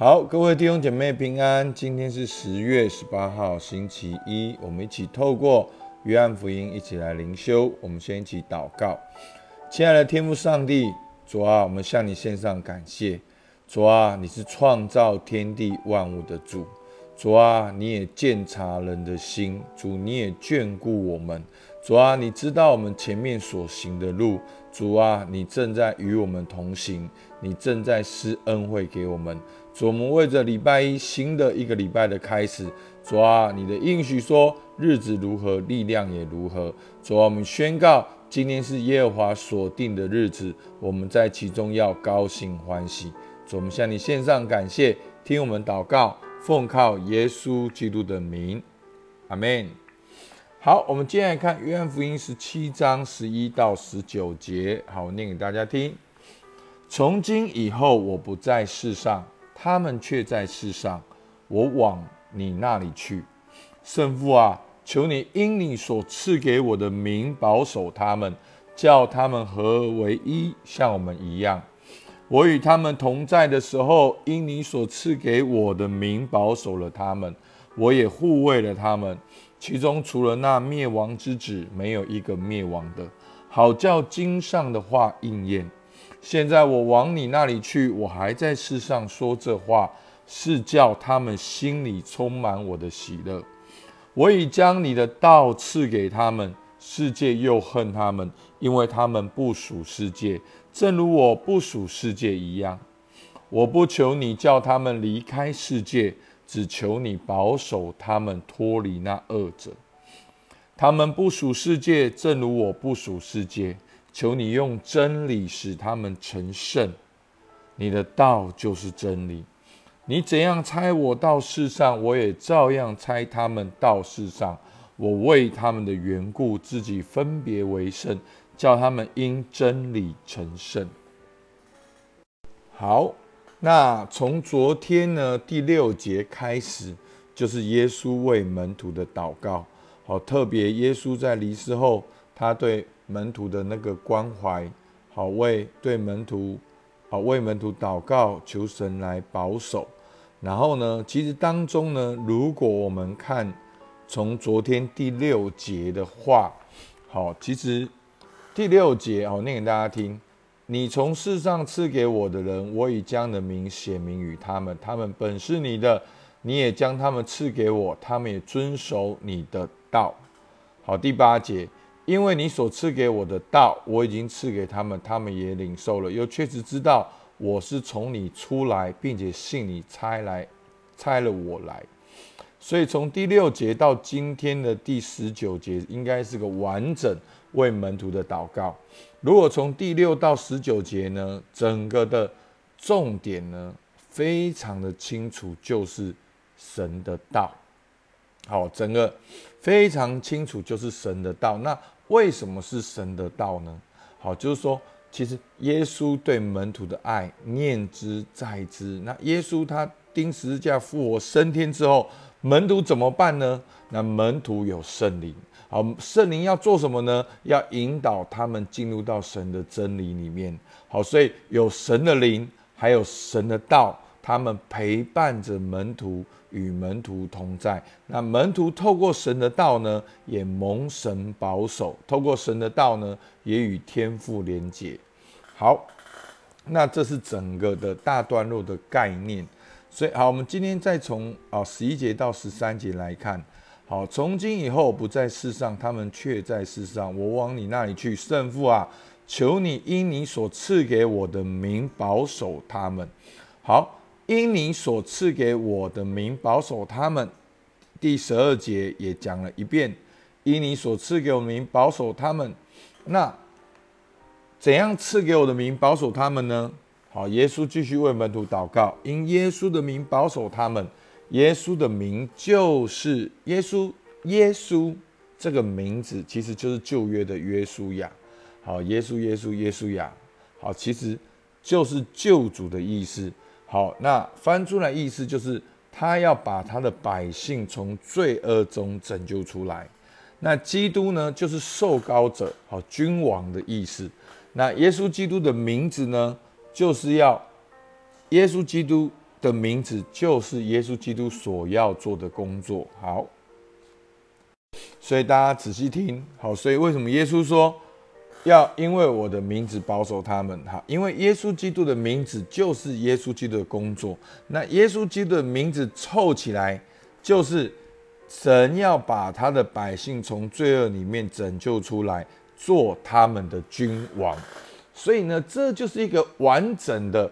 好，各位弟兄姐妹平安。今天是十月十八号，星期一，我们一起透过约翰福音一起来灵修。我们先一起祷告，亲爱的天父上帝，主啊，我们向你献上感谢。主啊，你是创造天地万物的主。主啊，你也鉴察人的心，主你也眷顾我们。主啊，你知道我们前面所行的路。主啊，你正在与我们同行，你正在施恩惠给我们。主，我们为着礼拜一新的一个礼拜的开始，主啊，你的应许说日子如何，力量也如何。主啊，我们宣告今天是耶和华所定的日子，我们在其中要高兴欢喜。主，我们向你献上感谢，听我们祷告，奉靠耶稣基督的名，阿门。好，我们接下来看约翰福音十七章十一到十九节，好，我念给大家听。从今以后，我不在世上。他们却在世上，我往你那里去，圣父啊，求你因你所赐给我的名保守他们，叫他们合为一，像我们一样。我与他们同在的时候，因你所赐给我的名保守了他们，我也护卫了他们。其中除了那灭亡之子，没有一个灭亡的，好叫经上的话应验。现在我往你那里去，我还在世上说这话，是叫他们心里充满我的喜乐。我已将你的道赐给他们，世界又恨他们，因为他们不属世界，正如我不属世界一样。我不求你叫他们离开世界，只求你保守他们脱离那恶者。他们不属世界，正如我不属世界。求你用真理使他们成圣，你的道就是真理。你怎样猜我到世上，我也照样猜他们到世上。我为他们的缘故，自己分别为圣，叫他们因真理成圣。好，那从昨天呢第六节开始，就是耶稣为门徒的祷告。好，特别耶稣在离世后，他对。门徒的那个关怀，好为对门徒，好为门徒祷告，求神来保守。然后呢，其实当中呢，如果我们看从昨天第六节的话，好，其实第六节好念给大家听。你从世上赐给我的人，我已将的名写明于他们，他们本是你的，你也将他们赐给我，他们也遵守你的道。好，第八节。因为你所赐给我的道，我已经赐给他们，他们也领受了，又确实知道我是从你出来，并且信你差来，差了我来。所以从第六节到今天的第十九节，应该是个完整为门徒的祷告。如果从第六到十九节呢，整个的重点呢，非常的清楚，就是神的道。好，整个非常清楚，就是神的道。那为什么是神的道呢？好，就是说，其实耶稣对门徒的爱念之在之。那耶稣他钉十字架复活升天之后，门徒怎么办呢？那门徒有圣灵，好，圣灵要做什么呢？要引导他们进入到神的真理里面。好，所以有神的灵，还有神的道，他们陪伴着门徒。与门徒同在，那门徒透过神的道呢，也蒙神保守；透过神的道呢，也与天父连结。好，那这是整个的大段落的概念。所以，好，我们今天再从啊十一节到十三节来看。好，从今以后不在世上，他们却在世上。我往你那里去，圣父啊，求你因你所赐给我的名保守他们。好。因你所赐给我的名保守他们，第十二节也讲了一遍。因你所赐给我名保守他们，那怎样赐给我的名保守他们呢？好，耶稣继续为门徒祷告，因耶稣的名保守他们。耶稣的名就是耶稣，耶稣这个名字其实就是旧约的约书亚。好，耶稣，耶稣，耶稣亚，好，其实就是救主的意思。好，那翻出来意思就是他要把他的百姓从罪恶中拯救出来。那基督呢，就是受膏者，好君王的意思。那耶稣基督的名字呢，就是要耶稣基督的名字就是耶稣基督所要做的工作。好，所以大家仔细听好。所以为什么耶稣说要因为我的名字保守他们？哈，因为耶稣基督的名字就是耶稣基督的工作。那耶稣基督的名字凑起来，就是神要把他的百姓从罪恶里面拯救出来，做他们的君王。所以呢，这就是一个完整的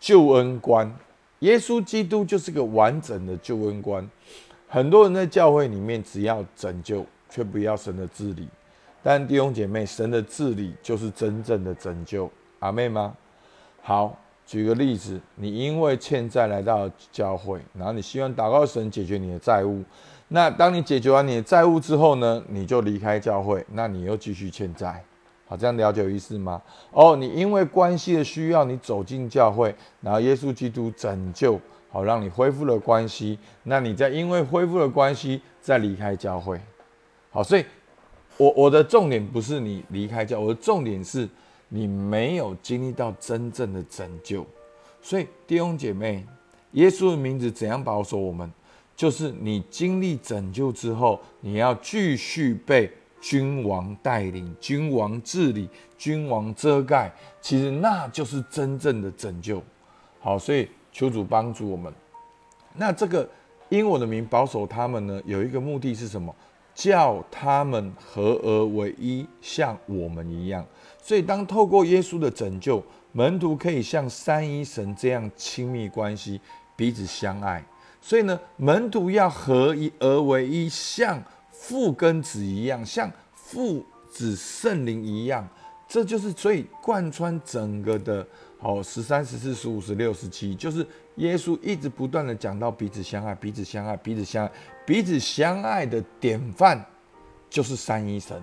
救恩观。耶稣基督就是个完整的救恩观。很多人在教会里面只要拯救，却不要神的治理。但弟兄姐妹，神的治理就是真正的拯救。阿妹吗？好，举个例子，你因为欠债来到教会，然后你希望祷告神解决你的债务。那当你解决完你的债务之后呢，你就离开教会，那你又继续欠债。好，这样了解有意思吗？哦，你因为关系的需要，你走进教会，然后耶稣基督拯救，好让你恢复了关系。那你再因为恢复了关系，再离开教会。好，所以，我我的重点不是你离开教，我的重点是你没有经历到真正的拯救。所以弟兄姐妹，耶稣的名字怎样保守我们？就是你经历拯救之后，你要继续被。君王带领，君王治理，君王遮盖，其实那就是真正的拯救。好，所以求主帮助我们。那这个因我的名保守他们呢，有一个目的是什么？叫他们合而为一，像我们一样。所以当透过耶稣的拯救，门徒可以像三一神这样亲密关系，彼此相爱。所以呢，门徒要合一而为一，像。父跟子一样，像父子圣灵一样，这就是所以贯穿整个的。好，十三、十四、十五、十六、十七，就是耶稣一直不断的讲到彼此相爱，彼此相爱，彼此相爱，彼此相爱的典范就是三一神。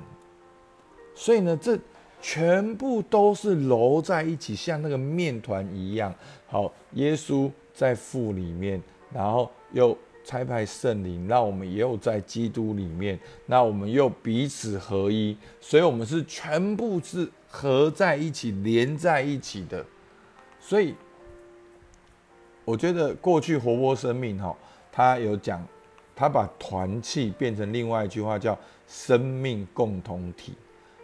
所以呢，这全部都是揉在一起，像那个面团一样。好，耶稣在父里面，然后又。差派圣灵，那我们也有在基督里面，那我们又彼此合一，所以我们是全部是合在一起、连在一起的。所以，我觉得过去活泼生命哈，他有讲，他把团契变成另外一句话叫生命共同体。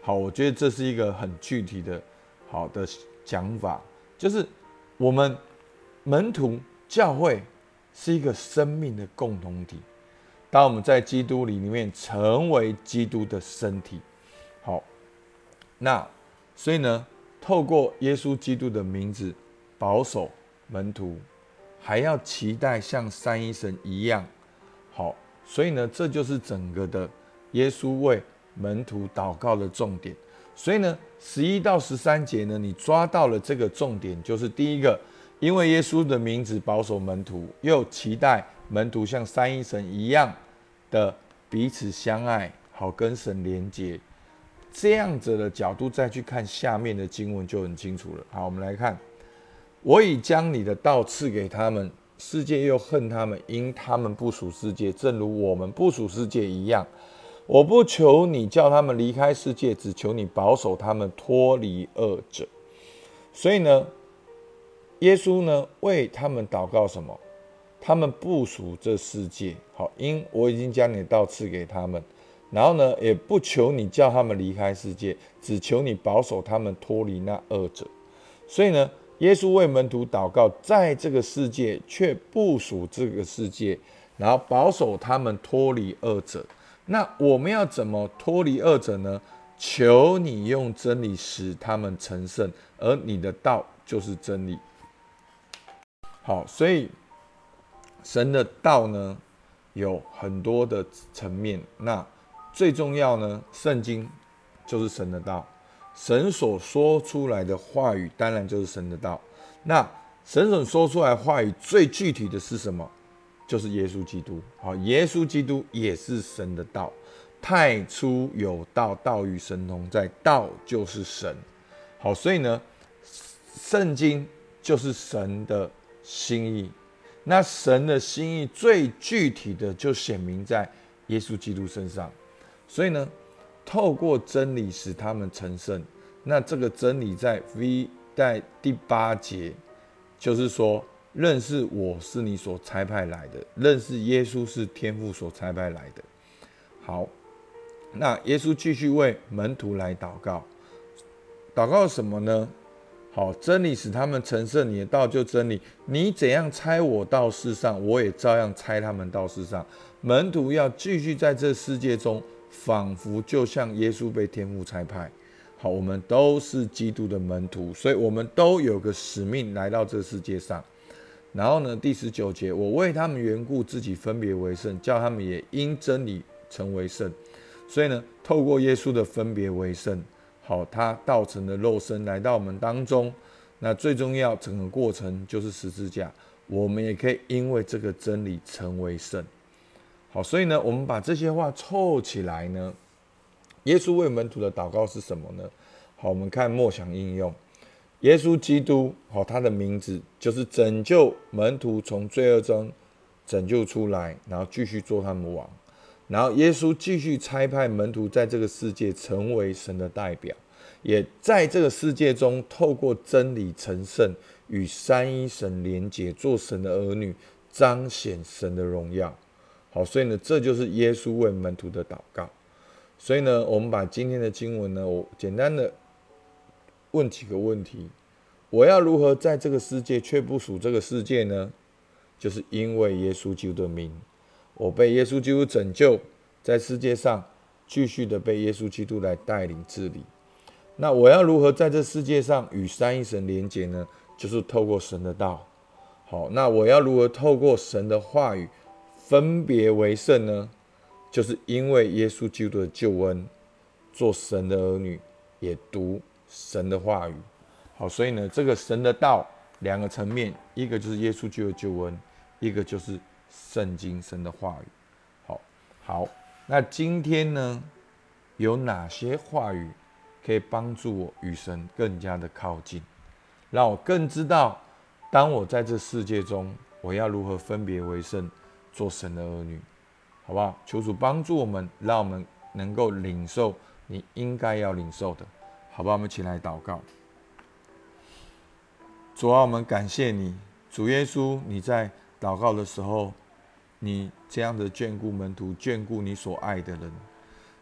好，我觉得这是一个很具体的好的讲法，就是我们门徒教会。是一个生命的共同体。当我们在基督里里面成为基督的身体，好，那所以呢，透过耶稣基督的名字保守门徒，还要期待像三一神一样好。所以呢，这就是整个的耶稣为门徒祷告的重点。所以呢，十一到十三节呢，你抓到了这个重点，就是第一个。因为耶稣的名字保守门徒，又期待门徒像三一神一样的彼此相爱，好跟神连接。这样子的角度再去看下面的经文就很清楚了。好，我们来看：我已将你的道赐给他们，世界又恨他们，因他们不属世界，正如我们不属世界一样。我不求你叫他们离开世界，只求你保守他们脱离恶者。所以呢？耶稣呢为他们祷告什么？他们不属这世界，好，因我已经将你的道赐给他们，然后呢，也不求你叫他们离开世界，只求你保守他们脱离那恶者。所以呢，耶稣为门徒祷告，在这个世界却不属这个世界，然后保守他们脱离二者。那我们要怎么脱离二者呢？求你用真理使他们成圣，而你的道就是真理。好，所以神的道呢有很多的层面。那最重要呢，圣经就是神的道，神所说出来的话语当然就是神的道。那神所说出来话语最具体的是什么？就是耶稣基督。好，耶稣基督也是神的道。太初有道，道与神同在，道就是神。好，所以呢，圣经就是神的。心意，那神的心意最具体的就显明在耶稣基督身上，所以呢，透过真理使他们成圣。那这个真理在 V 在第八节，就是说认识我是你所差派来的，认识耶稣是天父所差派来的。好，那耶稣继续为门徒来祷告，祷告什么呢？好，真理使他们成圣，你的道就真理。你怎样猜我到世上，我也照样猜他们到世上。门徒要继续在这世界中，仿佛就像耶稣被天父差派。好，我们都是基督的门徒，所以我们都有个使命来到这世界上。然后呢，第十九节，我为他们缘故，自己分别为圣，叫他们也因真理成为圣。所以呢，透过耶稣的分别为圣。好，他道成的肉身来到我们当中，那最重要整个过程就是十字架，我们也可以因为这个真理成为圣。好，所以呢，我们把这些话凑起来呢，耶稣为门徒的祷告是什么呢？好，我们看默想应用，耶稣基督，好，他的名字就是拯救门徒从罪恶中拯救出来，然后继续做他们王。然后耶稣继续差派门徒在这个世界成为神的代表，也在这个世界中透过真理成圣，与三一神连结，做神的儿女，彰显神的荣耀。好，所以呢，这就是耶稣为门徒的祷告。所以呢，我们把今天的经文呢，我简单的问几个问题：我要如何在这个世界却不属这个世界呢？就是因为耶稣基督的名。我被耶稣基督拯救，在世界上继续的被耶稣基督来带领治理。那我要如何在这世界上与三一神连结呢？就是透过神的道。好，那我要如何透过神的话语分别为圣呢？就是因为耶稣基督的救恩，做神的儿女，也读神的话语。好，所以呢，这个神的道两个层面，一个就是耶稣基督的救恩，一个就是。圣经神的话语，好，好，那今天呢，有哪些话语可以帮助我与神更加的靠近，让我更知道，当我在这世界中，我要如何分别为圣，做神的儿女，好不好？求主帮助我们，让我们能够领受你应该要领受的，好不好？我们起来祷告。主啊，我们感谢你，主耶稣，你在祷告的时候。你这样的眷顾门徒，眷顾你所爱的人，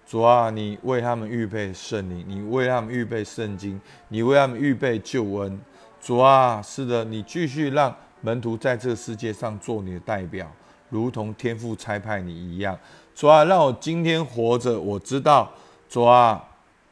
主啊，你为他们预备圣灵，你为他们预备圣经，你为他们预备救恩，主啊，是的，你继续让门徒在这个世界上做你的代表，如同天父差派你一样，主啊，让我今天活着，我知道，主啊，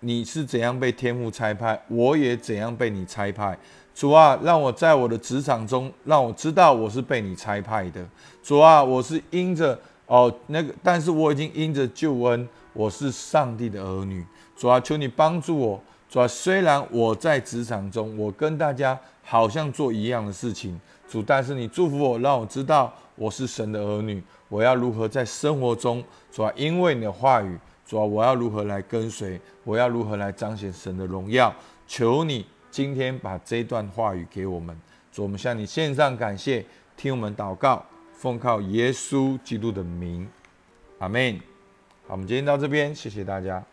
你是怎样被天父差派，我也怎样被你差派。主啊，让我在我的职场中，让我知道我是被你差派的。主啊，我是因着哦那个，但是我已经因着救恩，我是上帝的儿女。主啊，求你帮助我。主啊，虽然我在职场中，我跟大家好像做一样的事情，主，但是你祝福我，让我知道我是神的儿女。我要如何在生活中，主啊，因为你的话语，主啊，我要如何来跟随，我要如何来彰显神的荣耀？求你。今天把这段话语给我们，主，我们向你献上感谢，听我们祷告，奉靠耶稣基督的名，阿门。好，我们今天到这边，谢谢大家。